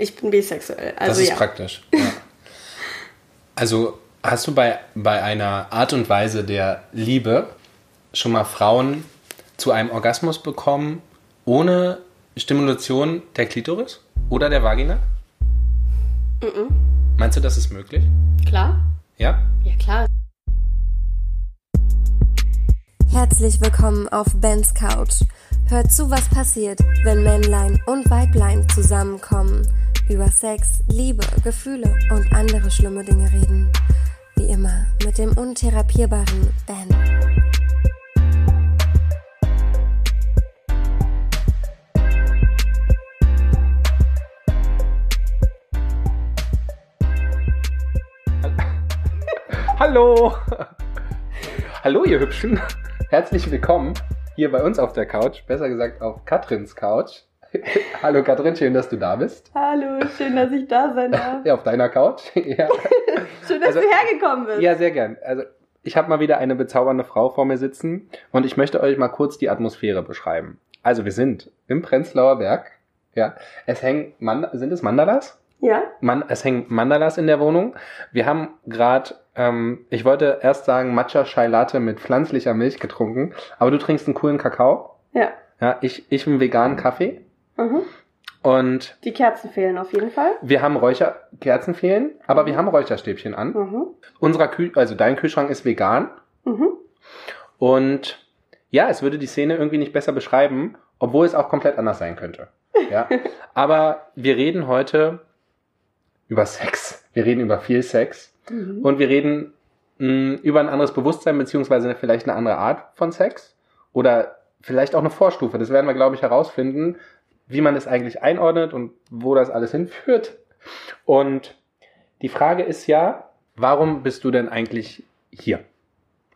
Ich bin bisexuell. Also das ist ja. praktisch. Ja. Also hast du bei, bei einer Art und Weise der Liebe schon mal Frauen zu einem Orgasmus bekommen, ohne Stimulation der Klitoris oder der Vagina? Meinst du, das ist möglich? Klar? Ja? Ja, klar. Herzlich willkommen auf Bens Couch. Hört zu, was passiert, wenn Männlein und Weiblein zusammenkommen, über Sex, Liebe, Gefühle und andere schlimme Dinge reden. Wie immer mit dem untherapierbaren Ben. Hallo! Hallo, ihr Hübschen! Herzlich willkommen hier bei uns auf der Couch, besser gesagt auf Katrins Couch. Hallo Katrin, schön, dass du da bist. Hallo, schön, dass ich da sein darf. Ja, auf deiner Couch. ja. Schön, dass Also- du hergekommen bist. ja, sehr gern. Also, ich habe mal wieder eine bezaubernde Frau vor mir sitzen und ich möchte euch mal kurz die Atmosphäre beschreiben. Also, wir sind im Prenzlauer Berg. Ja, es hängen, Mand sind es Mandalas? Ja? Man, es hängen Mandalas in der Wohnung. Wir haben gerade, ähm, ich wollte erst sagen Matcha Chai Latte mit pflanzlicher Milch getrunken, aber du trinkst einen coolen Kakao. Ja. Ja, ich, ich einen veganen Kaffee. Mhm. Und Die Kerzen fehlen auf jeden Fall. wir haben Räucherkerzen fehlen, aber wir haben Räucherstäbchen an. Mhm. Unserer Kühl, also dein Kühlschrank ist vegan. Mhm. Und ja, es würde die Szene irgendwie nicht besser beschreiben, obwohl es auch komplett anders sein könnte. Ja. aber wir reden heute über Sex. Wir reden über viel Sex. Mhm. Und wir reden mh, über ein anderes Bewusstsein, beziehungsweise vielleicht eine andere Art von Sex. Oder vielleicht auch eine Vorstufe. Das werden wir, glaube ich, herausfinden, wie man das eigentlich einordnet und wo das alles hinführt. Und die Frage ist ja, warum bist du denn eigentlich hier?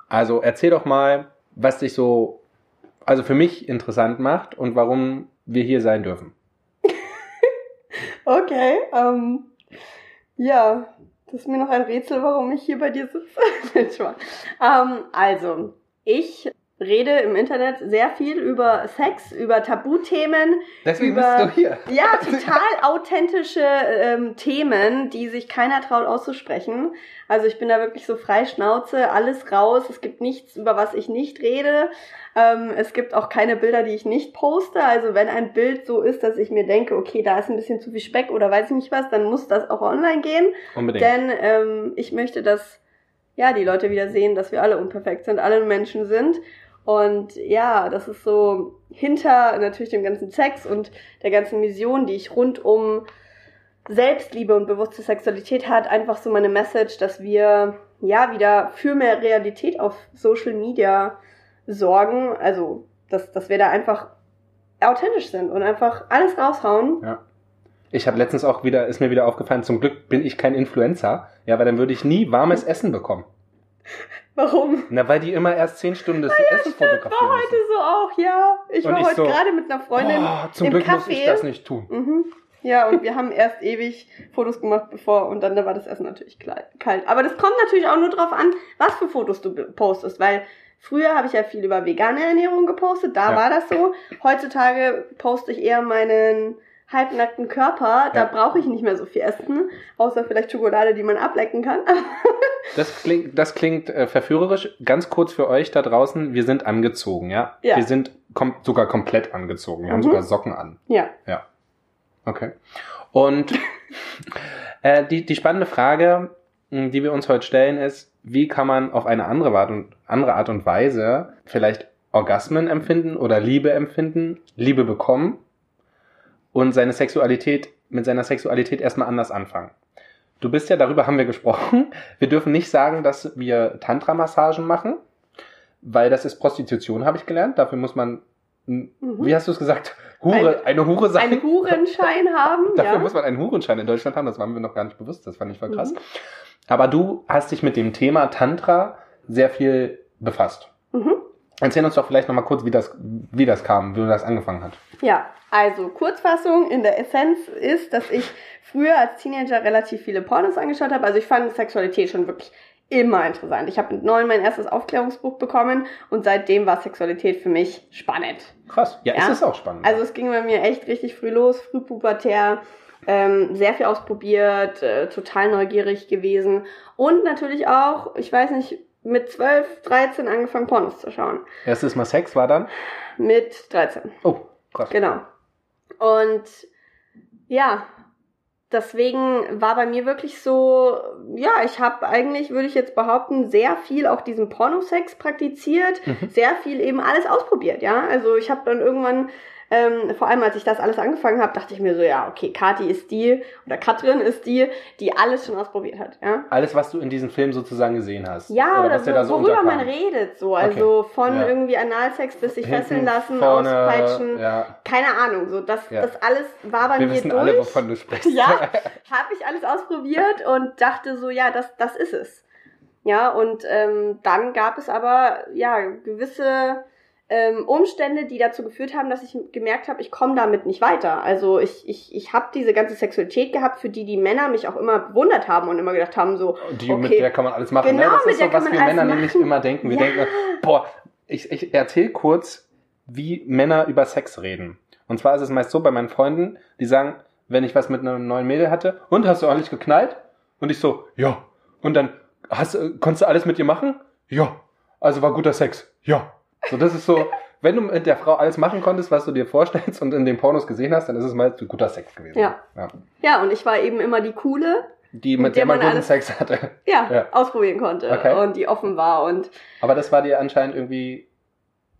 Also erzähl doch mal, was dich so, also für mich interessant macht und warum wir hier sein dürfen. Okay, ähm, ja, das ist mir noch ein Rätsel, warum ich hier bei dir sitze. Ähm, also, ich rede im Internet sehr viel über Sex, über Tabuthemen, Deswegen Über- bist du hier. ja, total authentische ähm, Themen, die sich keiner traut auszusprechen. Also ich bin da wirklich so frei Schnauze, alles raus. Es gibt nichts, über was ich nicht rede. Ähm, es gibt auch keine Bilder, die ich nicht poste. Also wenn ein Bild so ist, dass ich mir denke, okay, da ist ein bisschen zu viel Speck oder weiß ich nicht was, dann muss das auch online gehen. Unbedingt. Denn ähm, ich möchte, dass ja die Leute wieder sehen, dass wir alle unperfekt sind, alle Menschen sind. Und ja, das ist so hinter natürlich dem ganzen Sex und der ganzen Mission, die ich rund um Selbstliebe und bewusste Sexualität hat, einfach so meine Message, dass wir ja wieder für mehr Realität auf Social Media sorgen. Also, dass, dass wir da einfach authentisch sind und einfach alles raushauen. Ja. Ich habe letztens auch wieder, ist mir wieder aufgefallen, zum Glück bin ich kein Influencer. Ja, weil dann würde ich nie warmes Essen bekommen. Warum? Na, weil die immer erst zehn Stunden das Essen fotografieren War heute so auch, ja. Ich Und war ich heute so, gerade mit einer Freundin Boah, zum im Glück Café. muss ich das nicht tun. Mhm. Ja, und wir haben erst ewig Fotos gemacht, bevor, und dann war das Essen natürlich kalt. Aber das kommt natürlich auch nur drauf an, was für Fotos du postest, weil früher habe ich ja viel über vegane Ernährung gepostet, da Ja. war das so. Heutzutage poste ich eher meinen halbnackten Körper, da Ja. brauche ich nicht mehr so viel Essen, außer vielleicht Schokolade, die man ablecken kann. Das klingt, das klingt äh, verführerisch. Ganz kurz für euch da draußen, wir sind angezogen, ja? Ja. Wir sind kom sogar komplett angezogen. Wir haben Mhm. sogar Socken an. ja. Okay. Und äh, die, die spannende Frage, die wir uns heute stellen, ist, wie kann man auf eine andere Art und, andere Art und Weise vielleicht Orgasmen empfinden oder Liebe empfinden, Liebe bekommen und seine Sexualität, mit seiner Sexualität erstmal anders anfangen. Du bist ja, darüber haben wir gesprochen. Wir dürfen nicht sagen, dass wir Tantra-Massagen machen, weil das ist Prostitution, habe ich gelernt. Dafür muss man, mh, Mhm. wie hast du es gesagt, Hure, eine, Hure sein. Einen Hurenschein haben, Dafür ja. muss man einen Hurenschein in Deutschland haben, das war mir noch gar nicht bewusst, das fand ich voll krass. Mhm. Aber du hast dich mit dem Thema Tantra sehr viel befasst. Mhm. Erzähl uns doch vielleicht nochmal kurz, wie das, wie das kam, wie das angefangen hat. Ja, also Kurzfassung in der Essenz ist, dass ich früher als Teenager relativ viele Pornos angeschaut habe. Also ich fand Sexualität schon wirklich immer interessant. Ich habe mit neun mein erstes Aufklärungsbuch bekommen und seitdem war Sexualität für mich spannend. Krass. Ja, Ja. ist es auch spannend. Also es ging bei mir echt richtig früh los, frühpubertär. ähm, sehr viel ausprobiert, äh, total neugierig gewesen und natürlich auch, ich weiß nicht, mit 12, 13 angefangen Pornos zu schauen. Erstes Mal Sex war dann? Mit 13. Oh, krass. Genau. Und ja, deswegen war bei mir wirklich so, ja, ich habe eigentlich, würde ich jetzt behaupten, sehr viel auch diesen Pornosex praktiziert, Mhm. sehr viel eben alles ausprobiert, ja. Also ich habe dann irgendwann, ähm, vor allem als ich das alles angefangen habe, dachte ich mir so, ja, okay, Kati ist die oder Katrin ist die, die alles schon ausprobiert hat, ja. Alles, was du in diesem Film sozusagen gesehen hast. Ja, oder, was dir da so worüber man redet, so. Also von Ja. irgendwie Analsex bis sich fesseln lassen, vorne, auspeitschen, Ja. keine Ahnung, so. Das, Ja. das alles war bei Wir mir wissen durch. alle, wovon du sprichst. Ja, habe ich alles ausprobiert und dachte so, ja, das, das ist es. Ja, und ähm, dann gab es aber ja gewisse ähm, Umstände, die dazu geführt haben, dass ich gemerkt habe, ich komme damit nicht weiter. Also ich, ich, ich habe diese ganze Sexualität gehabt, für die die Männer mich auch immer bewundert haben und immer gedacht haben, so, Die, Mit okay, der kann man alles machen. Genau, ne? Das mit ist der so, kann was man wir Männer nämlich machen. immer denken. Wir Ja. denken, boah, ich, ich erzähle kurz, wie Männer über Sex reden. Und zwar ist es meist so bei meinen Freunden, die sagen, wenn ich was mit einem neuen Mädel hatte, und hast du ordentlich geknallt? Und ich so, ja. Und dann, hast, konntest du alles mit ihr machen? Ja. Also war guter Sex. Ja. So, das ist so, wenn du mit der Frau alles machen konntest, was du dir vorstellst und in den Pornos gesehen hast, dann ist es meist guter Sex gewesen. Ja. ja. ja, und ich war eben immer die coole, Die, Mit mit, der der man guten alles- Sex hatte. ja, Ja. ausprobieren konnte Okay. und die offen war und Aber das war dir anscheinend irgendwie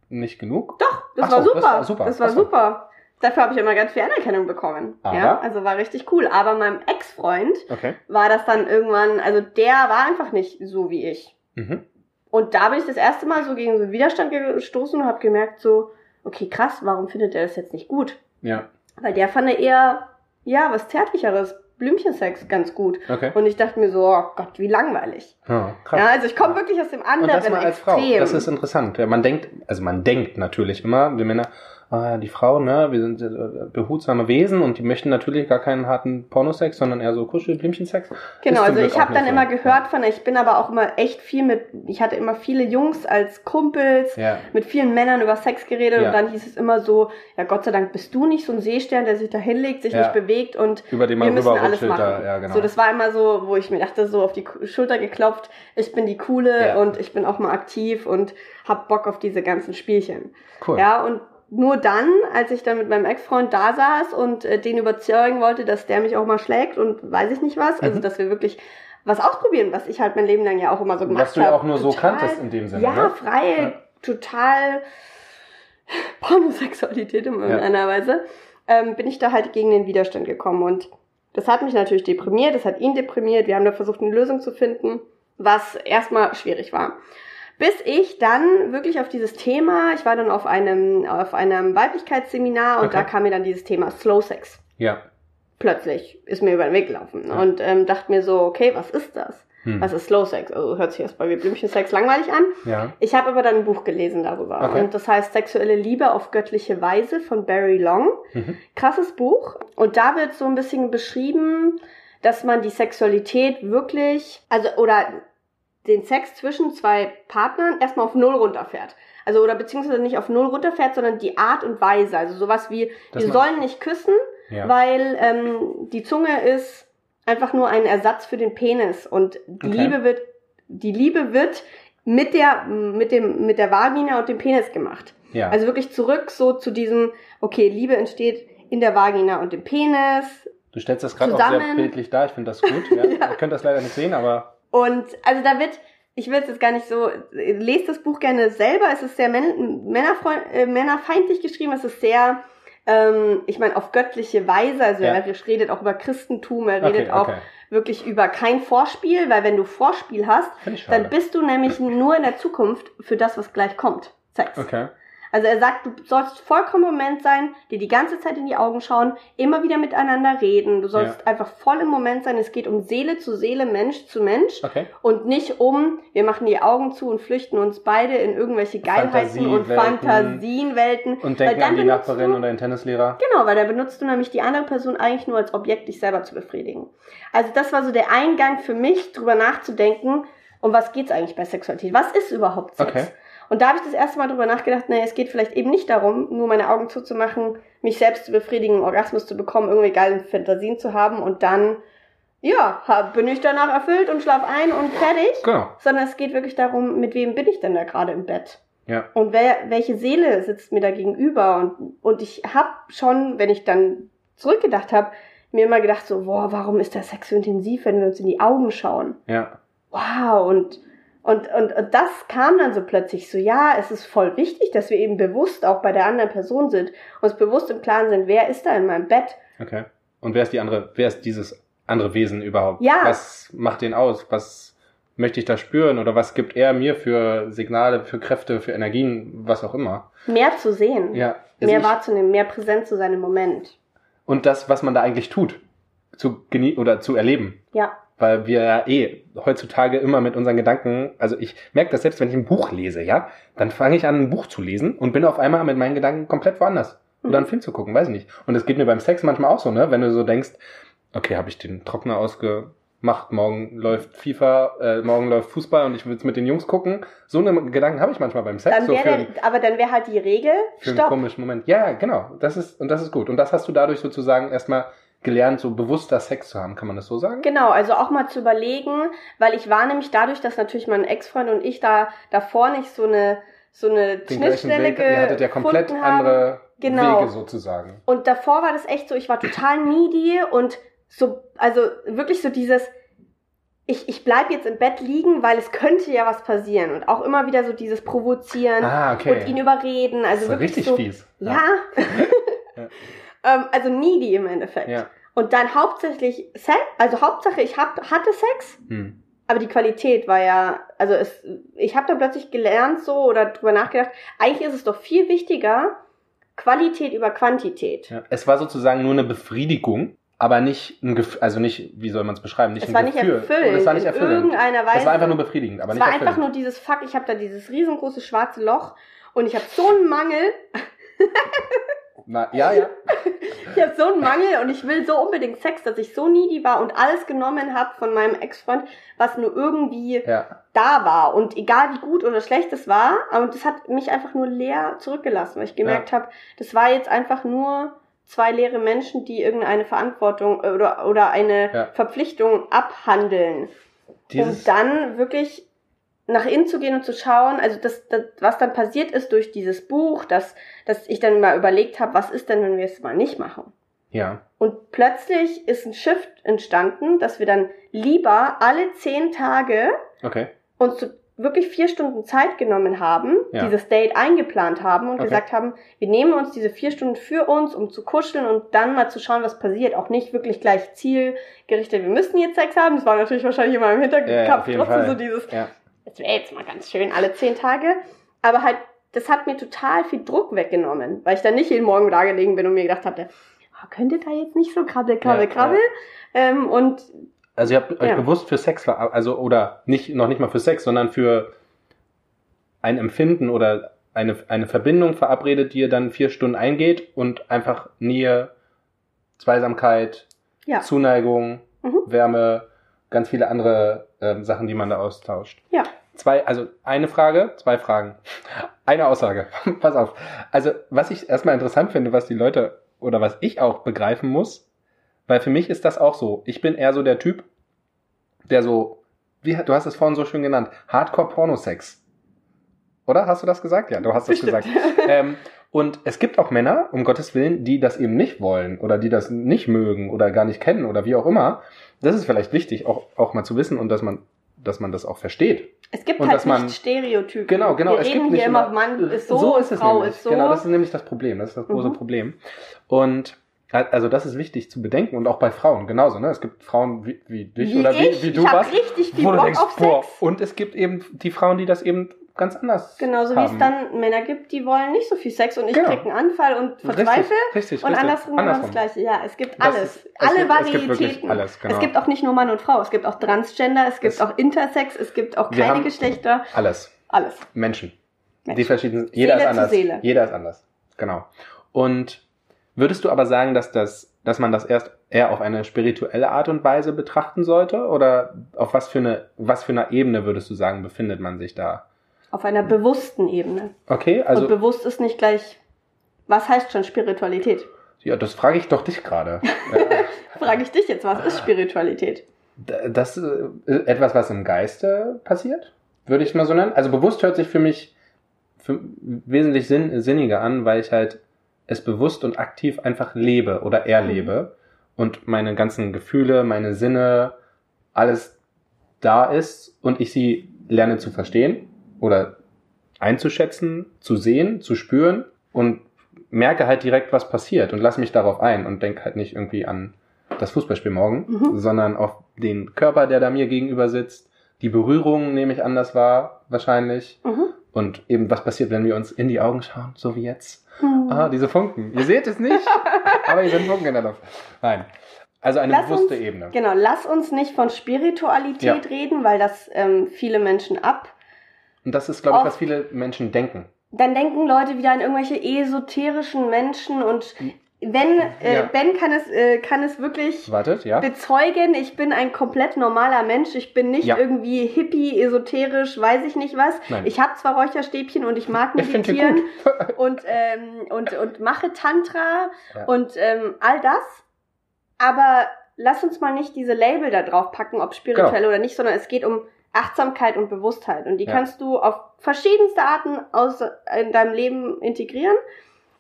nicht genug? Doch, das, Ach war, so, super. das war super. Das war Ach so. super. Dafür habe ich immer ganz viel Anerkennung bekommen. Aber? Ja, also war richtig cool. Aber meinem Ex-Freund Okay. war das dann irgendwann, also der war einfach nicht so wie ich. Mhm. Und da bin ich das erste Mal so gegen so einen Widerstand gestoßen und habe gemerkt so, okay, krass, warum findet er das jetzt nicht gut? Ja. Weil der fand eher, ja, was Zärtlicheres, Blümchensex ganz gut. Okay. Und ich dachte mir so, oh Gott, wie langweilig. Ja, krass. Ja, also ich komme wirklich aus dem Und anderen das mal als Frau. Extrem. Das ist interessant. Man denkt, also man denkt natürlich immer, die Männer, ah, die Frau, ne, wir sind äh, behutsame Wesen und die möchten natürlich gar keinen harten Pornosex, sondern eher so Kuschel-Blümchensex. Genau, also Glück ich habe dann immer so. gehört von, ich bin aber auch immer echt viel mit, ich hatte immer viele Jungs als Kumpels, Ja. mit vielen Männern über Sex geredet Ja. und dann hieß es immer so, ja Gott sei Dank bist du nicht so ein Seestern, der sich da hinlegt, sich Ja. nicht bewegt und Über den wir man müssen alles machen. da, ja, genau. So, das war immer so, wo ich mir dachte, so auf die Schulter geklopft, ich bin die Coole Ja. und ich bin auch mal aktiv und hab Bock auf diese ganzen Spielchen. cool. Ja, und nur dann, als ich dann mit meinem Ex-Freund da saß und äh, den überzeugen wollte, dass der mich auch mal schlägt und weiß ich nicht was, also Mhm. dass wir wirklich was ausprobieren, was ich halt mein Leben lang ja auch immer so gemacht habe. Was du ja auch nur so kanntest in dem Sinne, Ja, ne? frei, Ja. total Pornosexualität in Ja. irgendeiner Weise, ähm, bin ich da halt gegen den Widerstand gekommen und das hat mich natürlich deprimiert, das hat ihn deprimiert, wir haben da versucht, eine Lösung zu finden, was erstmal schwierig war. Bis ich dann wirklich auf dieses Thema, ich war dann auf einem, auf einem Weiblichkeitsseminar und Okay. da kam mir dann dieses Thema Slow Sex. Ja. Plötzlich ist mir über den Weg gelaufen Ja. und ähm, dachte mir so, okay, was ist das? Hm. Was ist Slow Sex? Also hört sich erstmal wie Blümchensex langweilig an. Ja. Ich habe aber dann ein Buch gelesen darüber Okay. und das heißt Sexuelle Liebe auf göttliche Weise von Barry Long. Mhm. Krasses Buch und da wird so ein bisschen beschrieben, dass man die Sexualität wirklich, also oder den Sex zwischen zwei Partnern erstmal auf Null runterfährt. Also oder beziehungsweise nicht auf Null runterfährt, sondern die Art und Weise. Also sowas wie, Dass wir sollen nicht küssen, Ja. weil ähm, die Zunge ist einfach nur ein Ersatz für den Penis und die Okay. Liebe wird die Liebe wird mit der mit dem mit der Vagina und dem Penis gemacht. ja. Also wirklich zurück so zu diesem okay, Liebe entsteht in der Vagina und dem Penis du stellst das gerade auch sehr bildlich dar. Ich finde das gut. Ja. Ihr könnt das leider nicht sehen, aber und also da wird ich will es jetzt gar nicht so, lest das Buch gerne selber. Es ist sehr män männerfreund, äh, männerfeindlich geschrieben. Es ist sehr, ähm, ich meine, auf göttliche Weise. Also Ja. er redet auch über Christentum, er redet okay, auch okay. wirklich über kein Vorspiel, weil wenn du Vorspiel hast, dann bist du nämlich nur in der Zukunft für das, was gleich kommt. Sex. Okay. Also er sagt, du sollst vollkommen im Moment sein, dir die ganze Zeit in die Augen schauen, immer wieder miteinander reden. Du sollst einfach voll im Moment sein. Es geht um Seele zu Seele, Mensch zu Mensch. Okay. Und nicht um, wir machen die Augen zu und flüchten uns beide in irgendwelche Geilheiten und. Fantasienwelten. Und Weil denken dann an die Nachbarin du- oder den Tennislehrer. Genau, weil da benutzt du nämlich die andere Person eigentlich nur als Objekt, dich selber zu befriedigen. Also das war so der Eingang für mich, drüber nachzudenken, um was geht's eigentlich bei Sexualität? Was ist überhaupt Sex? Okay. Und da habe ich das erste Mal drüber nachgedacht, naja, es geht vielleicht eben nicht darum, nur meine Augen zuzumachen, mich selbst zu befriedigen, Orgasmus zu bekommen, irgendwie geile Fantasien zu haben und dann, ja, hab, bin ich danach erfüllt und schlaf ein und fertig. Genau. Sondern es geht wirklich darum, mit wem bin ich denn da gerade im Bett? Ja. Und wer, welche Seele sitzt mir da gegenüber? Und, und ich habe schon, wenn ich dann zurückgedacht habe, mir immer gedacht so, boah, warum ist der Sex so intensiv, wenn wir uns in die Augen schauen? Ja. Wow, und, und, und, und das kam dann so plötzlich so, ja, es ist voll wichtig, dass wir eben bewusst auch bei der anderen Person sind, uns bewusst im Klaren sind, wer ist da in meinem Bett? Okay. Und wer ist die andere, wer ist dieses andere Wesen überhaupt? Ja. Was macht den aus? Was möchte ich da spüren? Oder was gibt er mir für Signale, für Kräfte, für Energien, was auch immer? Mehr zu sehen, Ja. Also mehr wahrzunehmen, mehr präsent zu sein im Moment. Und das, was man da eigentlich tut, zu genie oder zu erleben. Ja, Weil wir ja eh heutzutage immer mit unseren Gedanken, also ich merke das selbst, wenn ich ein Buch lese, ja, dann fange ich an, ein Buch zu lesen und bin auf einmal mit meinen Gedanken komplett woanders. Oder einen Film zu gucken, weiß ich nicht. Und es geht mir beim Sex manchmal auch so, ne? Wenn du so denkst, okay, habe ich den Trockner ausgemacht, morgen läuft FIFA, äh, morgen läuft Fußball und ich will mit den Jungs gucken. So eine Gedanken habe ich manchmal beim Sex. dann so für, einen- der- aber dann wäre halt die Regel, für einen stopp. komischen Moment. Ja, genau. Das ist, und das ist gut. Und das hast du dadurch sozusagen erstmal gelernt, so bewusster Sex zu haben. Kann man das so sagen? Genau, also auch mal zu überlegen, weil ich war nämlich dadurch, dass natürlich mein Ex-Freund und ich da davor nicht so eine so eine Den Schnittstelle Weg, ihr hattet ja komplett haben. andere Genau. Wege sozusagen. Und davor war das echt so, ich war total needy und so, also wirklich so dieses, ich, ich bleib jetzt im Bett liegen, weil es könnte ja was passieren. Und auch immer wieder so dieses Provozieren Ah, okay. und ihn überreden. Also das ist wirklich richtig so, fies. Ja. Ja. ähm, also needy im Endeffekt. Ja. Und dann hauptsächlich Sex, also Hauptsache ich hab, hatte Sex, Hm. aber die Qualität war ja, also es, ich habe dann plötzlich gelernt so oder drüber nachgedacht, eigentlich ist es doch viel wichtiger, Qualität über Quantität. Ja. Es war sozusagen nur eine Befriedigung, aber nicht ein Gefühl, also nicht, wie soll man es beschreiben? Nicht Es ein war nicht Gefühl. erfüllend. Es war nicht in erfüllend. irgendeiner Weise. Es war einfach nur befriedigend, aber es nicht war einfach nur erfüllend. dieses Fuck, ich habe da dieses riesengroße schwarze Loch und ich habe so einen Mangel, Na, ja, ja. ich habe so einen Mangel und ich will so unbedingt Sex, dass ich so needy war und alles genommen habe von meinem Ex-Freund, was nur irgendwie ja. da war und egal wie gut oder schlecht es war, aber das hat mich einfach nur leer zurückgelassen, weil ich gemerkt habe, das war jetzt einfach nur zwei leere Menschen, die irgendeine Verantwortung äh, oder oder eine Ja. Verpflichtung abhandeln. Dieses, um dann wirklich nach innen zu gehen und zu schauen, also das, das was dann passiert ist durch dieses Buch, dass, dass ich dann mal überlegt habe, was ist denn, wenn wir es mal nicht machen? ja. Und plötzlich ist ein Shift entstanden, dass wir dann lieber alle zehn Tage Okay. uns so wirklich vier Stunden Zeit genommen haben, Ja. dieses Date eingeplant haben und Okay. gesagt haben, wir nehmen uns diese vier Stunden für uns, um zu kuscheln und dann mal zu schauen, was passiert. Auch nicht wirklich gleich zielgerichtet, wir müssen jetzt Sex haben. Das war natürlich wahrscheinlich immer im Ja, Hinterkopf ja, trotzdem Fall. so dieses, Ja. das wäre jetzt mal ganz schön, alle zehn Tage. Aber halt, das hat mir total viel Druck weggenommen, weil ich dann nicht jeden Morgen da gelegen bin und mir gedacht hatte, oh, könnte da jetzt nicht so krabbel, krabbel, Ja, krabbel. Ähm, und Also ihr habt euch Ja. bewusst für Sex, also oder nicht noch nicht mal für Sex, sondern für ein Empfinden oder eine, eine Verbindung verabredet, die ihr dann vier Stunden eingeht und einfach Nähe, Zweisamkeit, ja, Zuneigung, Mhm. Wärme, ganz viele andere ähm, Sachen, die man da austauscht. ja. Zwei, also eine Frage, zwei Fragen. Eine Aussage. Pass auf. Also, was ich erstmal interessant finde, was die Leute oder was ich auch begreifen muss, weil für mich ist das auch so. Ich bin eher so der Typ, der so, wie du hast es vorhin so schön genannt, Hardcore-Pornosex. Oder? Hast du das gesagt? Ja, du hast das Bestimmt. gesagt. Ähm, und es gibt auch Männer, um Gottes Willen, die das eben nicht wollen oder die das nicht mögen oder gar nicht kennen oder wie auch immer. Das ist vielleicht wichtig, auch, auch mal zu wissen und dass man, dass man das auch versteht. Es gibt Und halt dass man- nicht Stereotypen. Genau, genau. Wir es reden gibt nicht hier immer, Mann ist so, ist es Frau nämlich. ist so. Genau, das ist nämlich das Problem. Das ist das große Mhm. Problem. Und also das ist wichtig zu bedenken und auch bei Frauen genauso. Ne? Es gibt Frauen wie, wie dich wie oder ich, wie, wie du ich warst, richtig viel wo du Bock denkst, auf boah. Sex. Und es gibt eben die Frauen, die das eben ganz anders Genauso wie haben. es dann Männer gibt, die wollen nicht so viel Sex und ich Genau. krieg einen Anfall und verzweifle. Richtig, richtig, Und richtig. andersrum, genau das Gleiche. Ja, es gibt Das alles. ist- es alle gibt- es Varietäten. alles, genau. Es gibt auch nicht nur Mann und Frau, es gibt auch Transgender, es gibt Es- auch Intersex, es gibt auch keine Geschlechter. Alles. Alles. Menschen. Die Menschen. verschiedenen. Jeder Seele ist anders. Seele. Jeder ist anders. Genau. Und würdest du aber sagen, dass das, dass man das erst eher auf eine spirituelle Art und Weise betrachten sollte? Oder auf was für eine, was für einer Ebene würdest du sagen, befindet man sich da? Auf einer bewussten Ebene. Okay, also und bewusst ist nicht gleich, was heißt schon Spiritualität? ja, das frage ich doch dich gerade. Frage ich dich jetzt, was ist Spiritualität? Das ist äh, etwas, was im Geiste passiert, würde ich mal so nennen. Also bewusst hört sich für mich für wesentlich sinn, sinniger an, weil ich halt es bewusst und aktiv einfach lebe oder erlebe und meine ganzen Gefühle, meine Sinne, alles da ist und ich sie lerne zu verstehen oder einzuschätzen, zu sehen, zu spüren und merke halt direkt, was passiert und lass mich darauf ein und denke halt nicht irgendwie an das Fußballspiel morgen, Mhm. sondern auf den Körper, der da mir gegenüber sitzt. Die Berührung nehme ich anders wahr, wahrscheinlich. Mhm. Und eben, was passiert, wenn wir uns in die Augen schauen, so wie jetzt? Hm. Ah, diese Funken. Ihr seht es nicht, aber hier sind Funken in der Luft. Nein. Also eine Lass bewusste uns- Ebene. Genau, lass uns nicht von Spiritualität Ja. reden, weil das ähm, viele Menschen ab. Und das ist, glaube ich, was viele Menschen denken. Dann denken Leute wieder an irgendwelche esoterischen Menschen und wenn, äh, Ja. Ben kann es, äh, kann es wirklich Wartet, ja? bezeugen, ich bin ein komplett normaler Mensch. Ich bin nicht Ja. irgendwie hippie, esoterisch, weiß ich nicht was. Nein. Ich habe zwar Räucherstäbchen und ich mag Ich meditieren gut. und, ähm, und, und mache Tantra und ähm, all das, aber lass uns mal nicht diese Label da drauf packen, ob spirituell Genau. oder nicht, sondern es geht um Achtsamkeit und Bewusstheit und die Ja. kannst du auf verschiedenste Arten aus, in deinem Leben integrieren.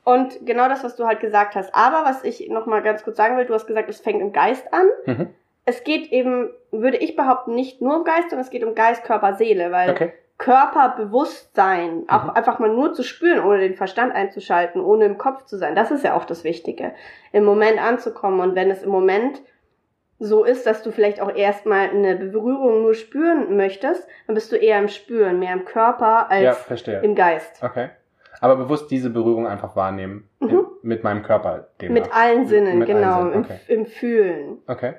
Und genau das, was du halt gesagt hast. Aber was ich noch mal ganz kurz sagen will, du hast gesagt, es fängt im Geist an. Mhm. Es geht eben, würde ich behaupten, nicht nur um Geist, sondern es geht um Geist, Körper, Seele, weil Okay. Körperbewusstsein, auch Mhm. einfach mal nur zu spüren, ohne den Verstand einzuschalten, ohne im Kopf zu sein, das ist ja auch das Wichtige, im Moment anzukommen. Und wenn es im Moment so ist, dass du vielleicht auch erstmal eine Berührung nur spüren möchtest, dann bist du eher im Spüren, mehr im Körper als Ja, im Geist. Okay. Aber bewusst diese Berührung einfach wahrnehmen. Mhm. in- Mit meinem Körper. demnach. Mit allen Sinnen, Mit allen genau, Sinnen, im, okay. im Fühlen. Okay.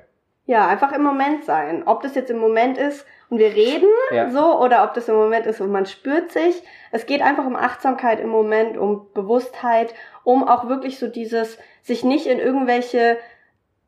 Ja, einfach im Moment sein. Ob das jetzt im Moment ist und wir reden Ja. so oder ob das im Moment ist und man spürt sich. Es geht einfach um Achtsamkeit im Moment, um Bewusstheit, um auch wirklich so dieses, sich nicht in irgendwelche,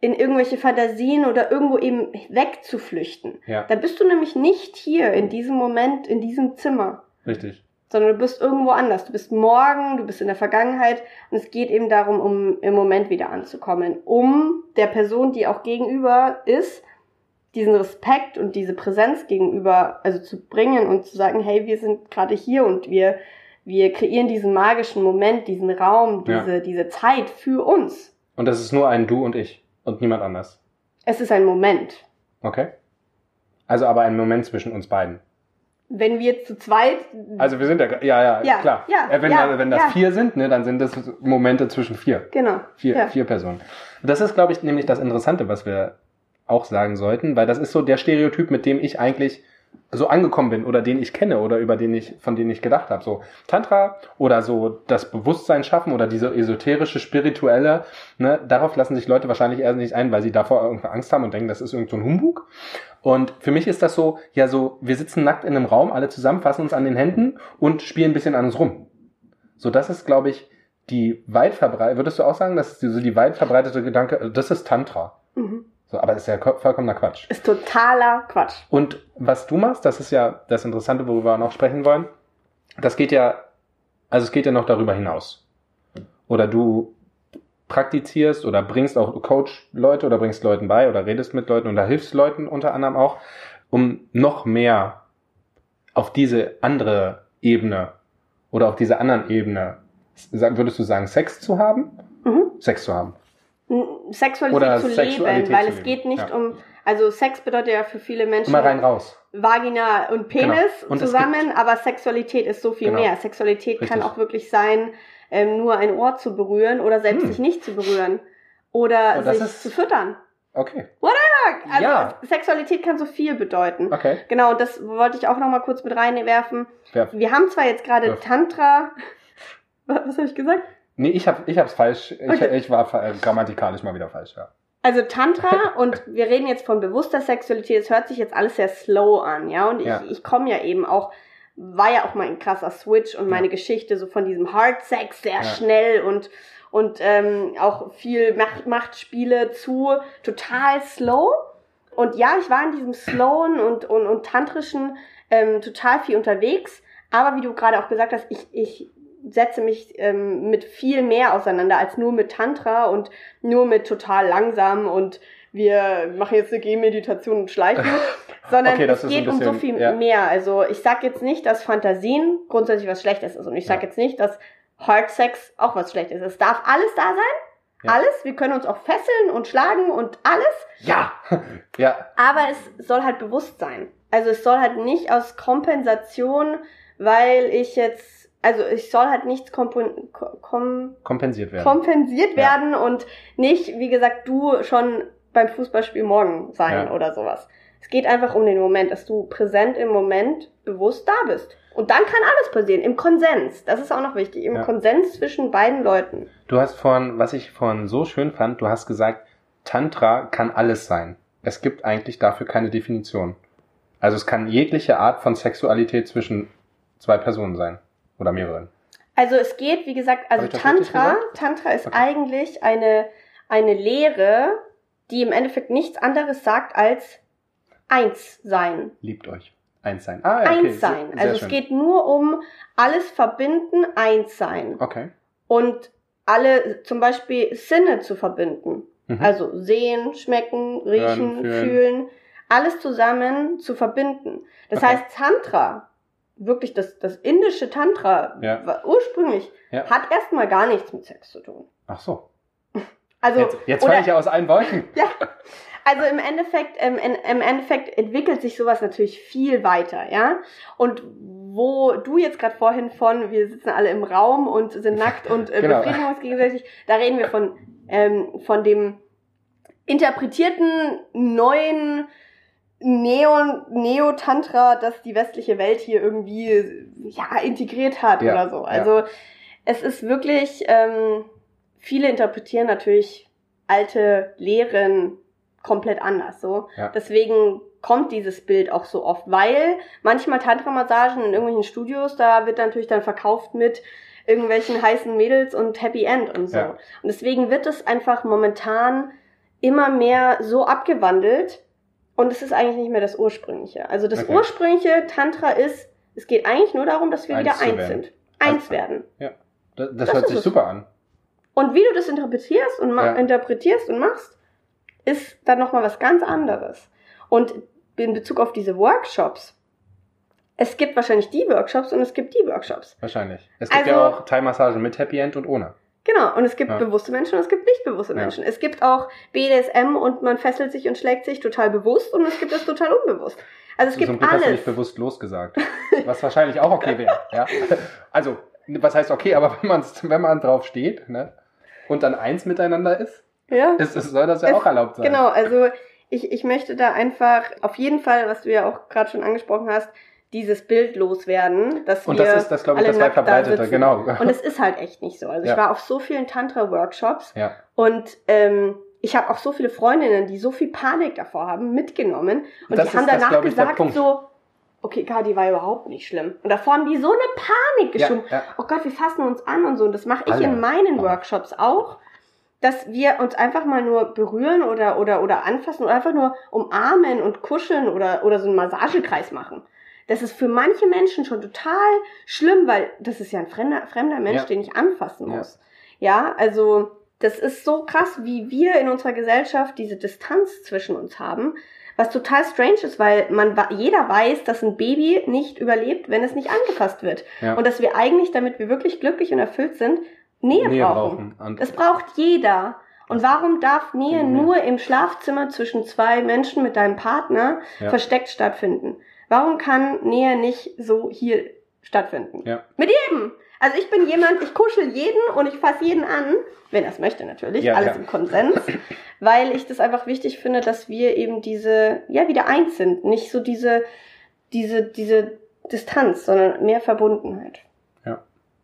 in irgendwelche Fantasien oder irgendwo eben wegzuflüchten. Ja, Da bist du nämlich nicht hier in diesem Moment, in diesem Zimmer, richtig. sondern du bist irgendwo anders. Du bist morgen, du bist in der Vergangenheit und es geht eben darum, um im Moment wieder anzukommen, um der Person, die auch gegenüber ist, diesen Respekt und diese Präsenz gegenüber, also zu bringen und zu sagen, hey, wir sind gerade hier und wir, wir kreieren diesen magischen Moment, diesen Raum, Ja. diese, diese Zeit für uns. Und das ist nur ein Du und ich und niemand anders. Es ist ein Moment. Okay? Also aber ein Moment zwischen uns beiden. Wenn wir zu zweit, Also wir sind ja, ja, ja, Ja, klar. ja, Äh, wenn, ja, da, wenn das ja. vier sind, ne, dann sind das Momente zwischen vier. genau, Vier, ja. vier Personen. Das ist, glaube ich, nämlich das Interessante, was wir auch sagen sollten, weil das ist so der Stereotyp, mit dem ich eigentlich so angekommen bin oder den ich kenne oder über den ich, von denen ich gedacht habe. So Tantra oder so das Bewusstsein schaffen oder diese esoterische, spirituelle, ne, darauf lassen sich Leute wahrscheinlich erst nicht ein, weil sie davor irgendwie Angst haben und denken, das ist irgend so ein Humbug. Und für mich ist das so, ja, so, wir sitzen nackt in einem Raum, alle zusammen, fassen uns an den Händen und spielen ein bisschen an uns rum. So, das ist, glaube ich, die weit verbreitete, würdest du auch sagen, das ist die, so die weit verbreitete Gedanke, das ist Tantra. Mhm. So, aber das ist ja ko- vollkommener Quatsch. Ist totaler Quatsch. Und was du machst, das ist ja das Interessante, worüber wir noch sprechen wollen. Das geht ja, also es geht ja noch darüber hinaus. Oder du praktizierst oder bringst auch Coach Leute oder bringst Leuten bei oder redest mit Leuten oder hilfst Leuten unter anderem auch, um noch mehr auf diese andere Ebene oder auf diese anderen Ebene, würdest du sagen, Sex zu haben? Mhm. Sex zu haben. Sexualität Oder zu Sexualität leben, weil es leben, geht nicht ja. um, also Sex bedeutet ja für viele Menschen Immer rein raus. Vagina und Penis Genau. Und zusammen, aber Sexualität ist so viel Genau. mehr. Sexualität kann Richtig. auch wirklich sein, ähm, nur ein Ohr zu berühren oder selbst Hm. sich nicht zu berühren oder Oh, sich ist- zu füttern. Okay. Also Ja. Sexualität kann so viel bedeuten. Okay. Genau, und das wollte ich auch noch mal kurz mit reinwerfen. Werf. Wir haben zwar jetzt gerade. Tantra. Was, was habe ich gesagt? Nee, ich hab, ich hab's falsch. Ich, Okay. ich war fa- äh, grammatikalisch mal wieder falsch, ja. Also Tantra und wir reden jetzt von bewusster Sexualität, es hört sich jetzt alles sehr slow an, ja. Und ich, Ja. ich komme ja eben auch, war ja auch mal ein krasser Switch und meine Ja. Geschichte so von diesem Hard Sex sehr Ja. schnell und und ähm, auch viel Macht, Machtspiele zu total slow. Und ja, ich war in diesem slowen und, und, und tantrischen ähm, total viel unterwegs, Aber wie du gerade auch gesagt hast, ich, ich setze mich ähm, mit viel mehr auseinander als nur mit Tantra und nur mit total langsam und wir machen jetzt eine Gehmeditation und schleichen, sondern Okay, es geht um so bisschen- viel ja. mehr. Also ich sag jetzt nicht, dass Fantasien grundsätzlich was Schlechtes ist und ich sag Ja. jetzt nicht, dass Hard Sex auch was Schlechtes ist. Es darf alles da sein, Ja. alles. Wir können uns auch fesseln und schlagen und alles. Ja! ja, Aber es soll halt bewusst sein. Also es soll halt nicht aus Kompensation, weil ich jetzt, also ich soll halt nichts kompon, kom, kompensiert werden. kompensiert Ja. werden und nicht, wie gesagt, du schon beim Fußballspiel morgen sein Ja. oder sowas. Es geht einfach um den Moment, dass du präsent im Moment bewusst da bist. Und dann kann alles passieren, im Konsens. Das ist auch noch wichtig, im Ja. Konsens zwischen beiden Leuten. Du hast vorhin, was ich vorhin so schön fand, du hast gesagt, Tantra kann alles sein. Es gibt eigentlich dafür keine Definition. Also es kann jegliche Art von Sexualität zwischen zwei Personen sein. Oder mehreren. Also es geht, wie gesagt, also Tantra, gesagt? Tantra ist Okay. eigentlich eine, eine Lehre, die im Endeffekt nichts anderes sagt als eins sein. Liebt euch. Eins sein. Ah, ja, okay. Eins sein. Sehr Also es geht nur um alles verbinden, eins sein. Okay. Und alle zum Beispiel Sinne zu verbinden. Mhm. Also sehen, schmecken, riechen, Hören, fühlen. fühlen. alles zusammen zu verbinden. Das Okay. heißt, Tantra, wirklich das, das indische Tantra, Ja. war ursprünglich, Ja. hat erstmal gar nichts mit Sex zu tun. Ach so. Also, Jetzt, jetzt oder- ich ja aus allen Wolken. ja. Also im Endeffekt, ähm, in, im Endeffekt entwickelt sich sowas natürlich viel weiter, ja. Und wo du jetzt gerade vorhin von, wir sitzen alle im Raum und sind nackt und äh, Genau. befriedigen uns gegenseitig, da reden wir von, ähm, von dem interpretierten neuen Neon, Neo-Tantra, das die westliche Welt hier irgendwie ja, integriert hat Ja, oder so. Also es ist wirklich, ähm, viele interpretieren natürlich alte Lehren komplett anders. So. Ja. Deswegen kommt dieses Bild auch so oft, weil manchmal Tantra-Massagen in irgendwelchen Studios, da wird natürlich dann verkauft mit irgendwelchen heißen Mädels und Happy End und so. Ja. Und deswegen wird es einfach momentan immer mehr so abgewandelt und es ist eigentlich nicht mehr das Ursprüngliche. Also das Okay. ursprüngliche Tantra ist, es geht eigentlich nur darum, dass wir Eins wieder eins werden. sind. Eins Eins werden. Das, das, Das hört sich es. super an. Und wie du das interpretierst und Ja. interpretierst und machst, ist dann nochmal was ganz anderes. Und in Bezug auf diese Workshops, es gibt wahrscheinlich die Workshops und es gibt die Workshops. Wahrscheinlich. Es gibt ja Also- auch Thai-Massagen mit Happy End und ohne. Genau, und es gibt Ja. bewusste Menschen und es gibt nicht bewusste Ja. Menschen. Es gibt auch BDSM und man fesselt sich und schlägt sich total bewusst und es gibt es total unbewusst. Also es Zum gibt Glück hast du alles. nicht bewusst losgesagt. Was wahrscheinlich auch okay wäre. Ja? Also, was heißt okay, aber wenn, man's, wenn man drauf steht ne, und dann eins miteinander ist, Ja. ist, ist, soll das ja Es- auch erlaubt sein. Genau, also ich, ich möchte da einfach auf jeden Fall, was du ja auch gerade schon angesprochen hast, dieses Bild loswerden, dass Und wir das ist, das glaube ich, das weit nackt da verbreitete, genau. Und es ist halt echt nicht so. Also Ja. ich war auf so vielen Tantra-Workshops Ja, und ähm, ich habe auch so viele Freundinnen, die so viel Panik davor haben, mitgenommen. Und Das die haben das, danach glaub ich, gesagt so, okay, gar, die war überhaupt nicht schlimm. Und davor haben die so eine Panik geschoben. ja. Oh Gott, wir fassen uns an und so. Und das mache ich Alle. in meinen Workshops auch, dass wir uns einfach mal nur berühren oder, oder, oder anfassen oder einfach nur umarmen und kuscheln oder, oder so einen Massagekreis machen. Das ist für manche Menschen schon total schlimm, weil das ist ja ein fremder, fremder Mensch, Ja. den ich anfassen Ja. muss. Ja, also das ist so krass, wie wir in unserer Gesellschaft diese Distanz zwischen uns haben, was total strange ist, weil man jeder weiß, dass ein Baby nicht überlebt, wenn es nicht angefasst wird. Ja. Und dass wir eigentlich, damit wir wirklich glücklich und erfüllt sind, Nähe, Nähe brauchen. brauchen. Das braucht jeder. Und warum darf Nähe mehr. nur im Schlafzimmer zwischen zwei Menschen mit deinem Partner Ja. versteckt stattfinden? Warum kann Nähe nicht so hier stattfinden? Ja. Mit jedem. Also ich bin jemand, ich kuschel jeden und ich fasse jeden an, wenn er es möchte natürlich, Ja, alles ja. im Konsens, weil ich das einfach wichtig finde, dass wir eben diese, ja, wieder eins sind, nicht so diese, diese, diese Distanz, sondern mehr Verbundenheit.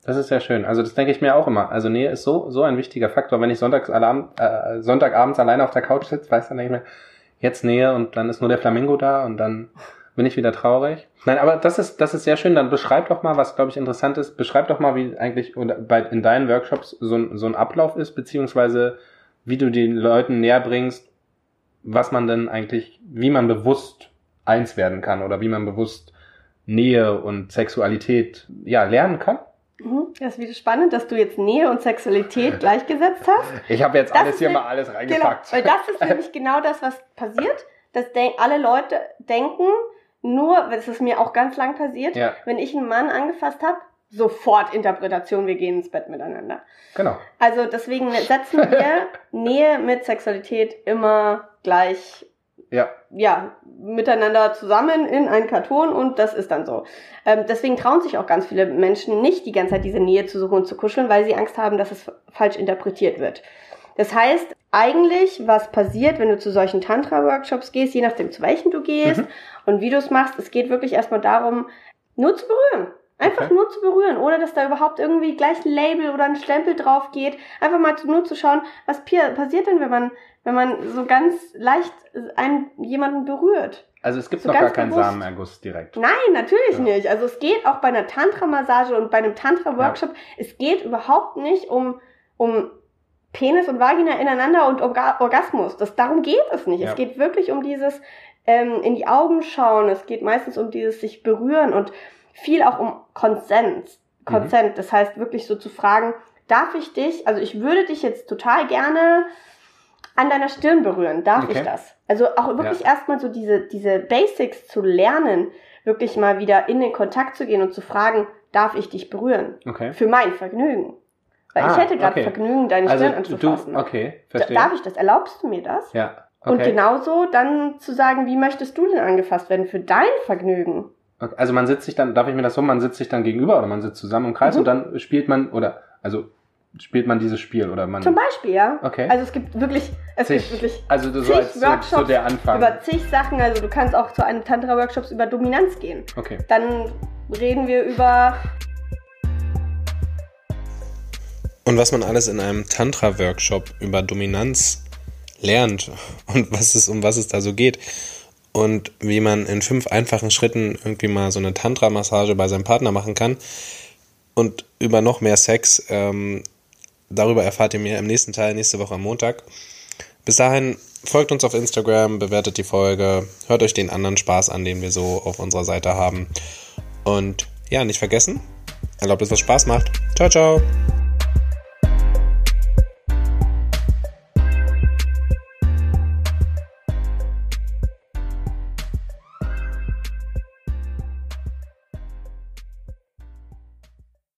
Das ist sehr schön. Also das denke ich mir auch immer. Also Nähe ist so, so ein wichtiger Faktor. Wenn ich sonntags Alarm, äh, Sonntagabends alleine auf der Couch sitze, weiß dann denke ich mir, jetzt Nähe und dann ist nur der Flamingo da und dann bin ich wieder traurig. Nein, aber das ist, das ist sehr schön. Dann beschreib doch mal, was glaube ich interessant ist. Beschreib doch mal, wie eigentlich bei, in deinen Workshops so ein, so ein Ablauf ist, beziehungsweise wie du den Leuten näher bringst, was man denn eigentlich, wie man bewusst eins werden kann oder wie man bewusst Nähe und Sexualität ja lernen kann? Mhm. Das ist wieder spannend, dass du jetzt Nähe und Sexualität gleichgesetzt hast. Ich habe jetzt Das alles hier mal alles Genau, reingepackt. weil das ist nämlich genau das, was passiert. Dass alle Leute denken, nur, das ist mir auch ganz lang passiert, Ja. wenn ich einen Mann angefasst habe, sofort Interpretation, wir gehen ins Bett miteinander. Genau. Also deswegen setzen wir Nähe mit Sexualität immer gleich Ja. ja, miteinander zusammen in einen Karton und das ist dann so. Ähm, deswegen trauen sich auch ganz viele Menschen nicht die ganze Zeit diese Nähe zu suchen und zu kuscheln, weil sie Angst haben, dass es falsch interpretiert wird. Das heißt, eigentlich, was passiert, wenn du zu solchen Tantra-Workshops gehst, je nachdem, zu welchen du gehst Mhm. und wie du es machst, es geht wirklich erstmal darum, nur zu berühren. Einfach Okay. nur zu berühren, ohne dass da überhaupt irgendwie gleich ein Label oder ein Stempel drauf geht. Einfach mal nur zu schauen, was passiert denn, wenn man, wenn man so ganz leicht einen, jemanden berührt. Also es gibt So noch gar keinen bewusst. Samenerguss direkt. Nein, natürlich Ja. nicht. Also es geht auch bei einer Tantra-Massage und bei einem Tantra-Workshop, es geht überhaupt nicht um, um Penis und Vagina ineinander und Orga Orgasmus. Das, darum geht es nicht. Ja. Es geht wirklich um dieses ähm, in die Augen schauen. Es geht meistens um dieses sich berühren und viel auch um Consent. Consent, das heißt wirklich so zu fragen, darf ich dich, also ich würde dich jetzt total gerne an deiner Stirn berühren. Darf ich Okay. das? Also auch wirklich erstmal so diese, diese Basics zu lernen, wirklich mal wieder in den Kontakt zu gehen und zu fragen, darf ich dich berühren? Okay. Für mein Vergnügen. Weil ich Ah, hätte gerade okay. Vergnügen, deine Also Stirn du, anzufassen. okay, Da- verstehe. Darf ich das? Erlaubst du mir das? Ja. Und Okay. genauso dann zu sagen, wie möchtest du denn angefasst werden für dein Vergnügen? Okay, Also man sitzt sich dann, darf ich mir das so, man sitzt sich dann gegenüber oder man sitzt zusammen im Kreis Mhm. und dann spielt man oder also spielt man dieses Spiel oder man Zum Beispiel, ja. Okay. Also es gibt wirklich, es zig, gibt wirklich also so zig als so, so Workshops der Anfang. über zig Sachen. Also du kannst auch zu einem Tantra-Workshops über Dominanz gehen. okay. Dann reden wir über Und was man alles in einem Tantra-Workshop über Dominanz lernt und was es, um was es da so geht. Und wie man in fünf einfachen Schritten irgendwie mal so eine Tantra-Massage bei seinem Partner machen kann. Und über noch mehr Sex. Ähm, darüber erfahrt ihr mehr im nächsten Teil, nächste Woche am Montag. Bis dahin folgt uns auf Instagram, bewertet die Folge, hört euch den anderen Spaß an, den wir so auf unserer Seite haben. Und ja, nicht vergessen, erlaubt es, was Spaß macht. Ciao, ciao.